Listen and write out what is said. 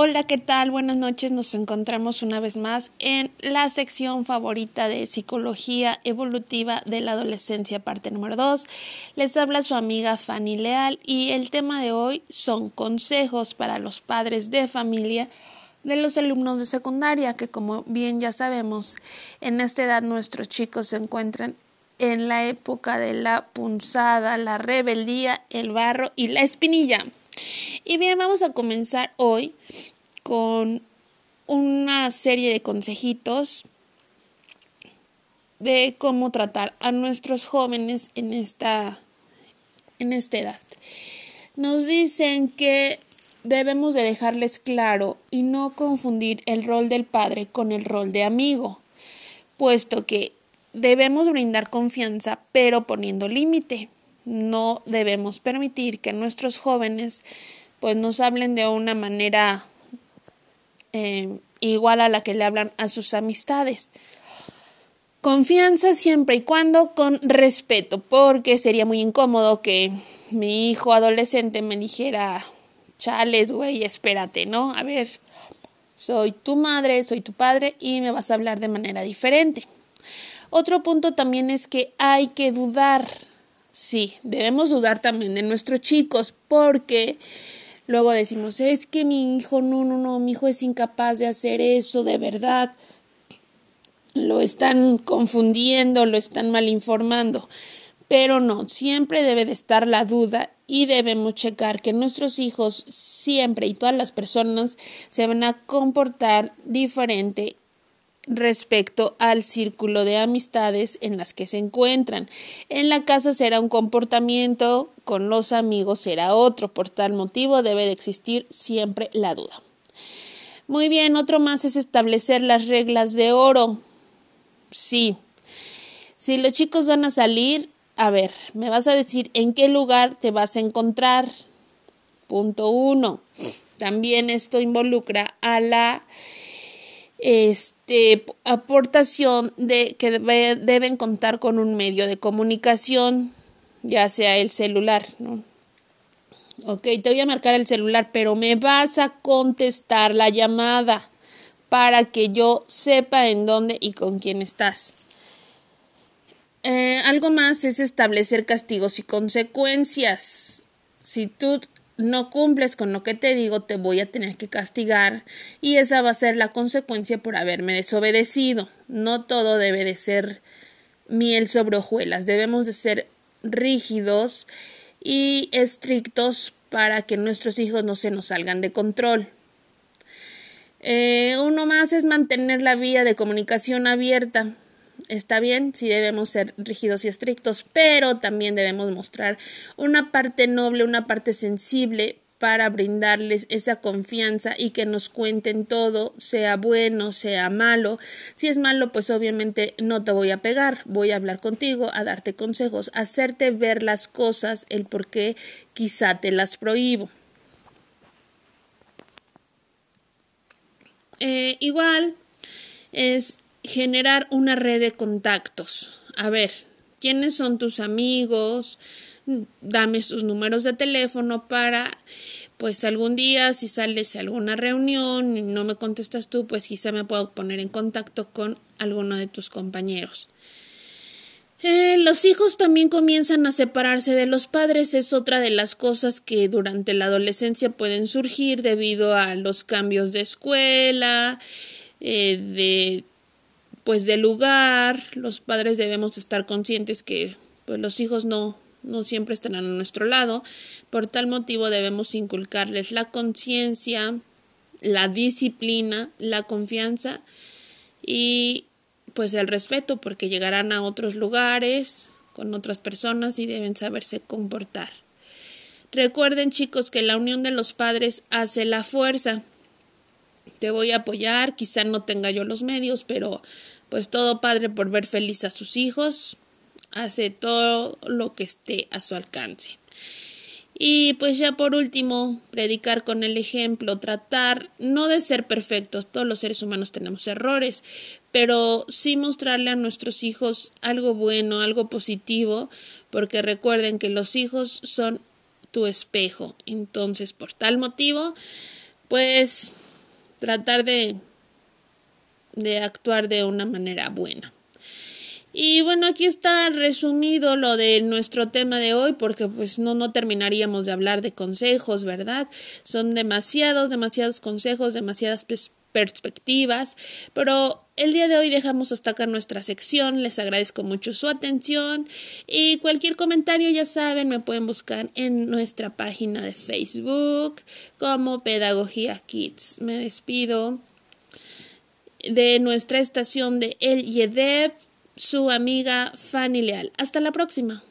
Hola, ¿qué tal? Buenas noches. Nos encontramos una vez más en la sección favorita de Psicología Evolutiva de la Adolescencia, parte número 2. Les habla su amiga Fanny Leal y el tema de hoy son consejos para los padres de familia de los alumnos de secundaria, que como bien ya sabemos, en esta edad nuestros chicos se encuentran en la época de la punzada, la rebeldía, el barro y la espinilla. Y bien, vamos a comenzar hoy con una serie de consejitos de cómo tratar a nuestros jóvenes en esta, en esta edad. Nos dicen que debemos de dejarles claro y no confundir el rol del padre con el rol de amigo, puesto que debemos brindar confianza pero poniendo límite no debemos permitir que nuestros jóvenes pues nos hablen de una manera eh, igual a la que le hablan a sus amistades. Confianza siempre y cuando con respeto, porque sería muy incómodo que mi hijo adolescente me dijera, chales, güey, espérate, ¿no? A ver, soy tu madre, soy tu padre y me vas a hablar de manera diferente. Otro punto también es que hay que dudar Sí, debemos dudar también de nuestros chicos porque luego decimos, es que mi hijo, no, no, no, mi hijo es incapaz de hacer eso, de verdad. Lo están confundiendo, lo están mal informando. Pero no, siempre debe de estar la duda y debemos checar que nuestros hijos siempre y todas las personas se van a comportar diferente respecto al círculo de amistades en las que se encuentran. En la casa será un comportamiento, con los amigos será otro. Por tal motivo debe de existir siempre la duda. Muy bien, otro más es establecer las reglas de oro. Sí. Si los chicos van a salir, a ver, me vas a decir en qué lugar te vas a encontrar. Punto uno. También esto involucra a la este, aportación de que deben contar con un medio de comunicación, ya sea el celular, ¿no? Ok, te voy a marcar el celular, pero me vas a contestar la llamada para que yo sepa en dónde y con quién estás. Eh, algo más es establecer castigos y consecuencias. Si tú no cumples con lo que te digo, te voy a tener que castigar y esa va a ser la consecuencia por haberme desobedecido. No todo debe de ser miel sobre hojuelas, debemos de ser rígidos y estrictos para que nuestros hijos no se nos salgan de control. Eh, uno más es mantener la vía de comunicación abierta está bien, sí debemos ser rígidos y estrictos, pero también debemos mostrar una parte noble, una parte sensible para brindarles esa confianza y que nos cuenten todo, sea bueno, sea malo. Si es malo, pues obviamente no te voy a pegar, voy a hablar contigo, a darte consejos, a hacerte ver las cosas, el por qué quizá te las prohíbo. Eh, igual es generar una red de contactos. A ver, ¿quiénes son tus amigos? Dame sus números de teléfono para, pues algún día si sales a alguna reunión y no me contestas tú, pues quizá me puedo poner en contacto con alguno de tus compañeros. Eh, los hijos también comienzan a separarse de los padres. Es otra de las cosas que durante la adolescencia pueden surgir debido a los cambios de escuela, eh, de pues del lugar, los padres debemos estar conscientes que pues los hijos no no siempre estarán a nuestro lado, por tal motivo debemos inculcarles la conciencia, la disciplina, la confianza y pues el respeto porque llegarán a otros lugares con otras personas y deben saberse comportar. Recuerden chicos que la unión de los padres hace la fuerza. Te voy a apoyar, quizá no tenga yo los medios, pero pues todo padre por ver feliz a sus hijos hace todo lo que esté a su alcance. Y pues ya por último, predicar con el ejemplo, tratar no de ser perfectos, todos los seres humanos tenemos errores, pero sí mostrarle a nuestros hijos algo bueno, algo positivo, porque recuerden que los hijos son tu espejo. Entonces, por tal motivo, pues tratar de, de actuar de una manera buena. Y bueno, aquí está resumido lo de nuestro tema de hoy, porque pues no, no terminaríamos de hablar de consejos, ¿verdad? Son demasiados, demasiados consejos, demasiadas perspectivas, pero el día de hoy dejamos hasta acá nuestra sección, les agradezco mucho su atención y cualquier comentario ya saben me pueden buscar en nuestra página de Facebook como Pedagogía Kids. Me despido de nuestra estación de El Yedeb, su amiga Fanny Leal. Hasta la próxima.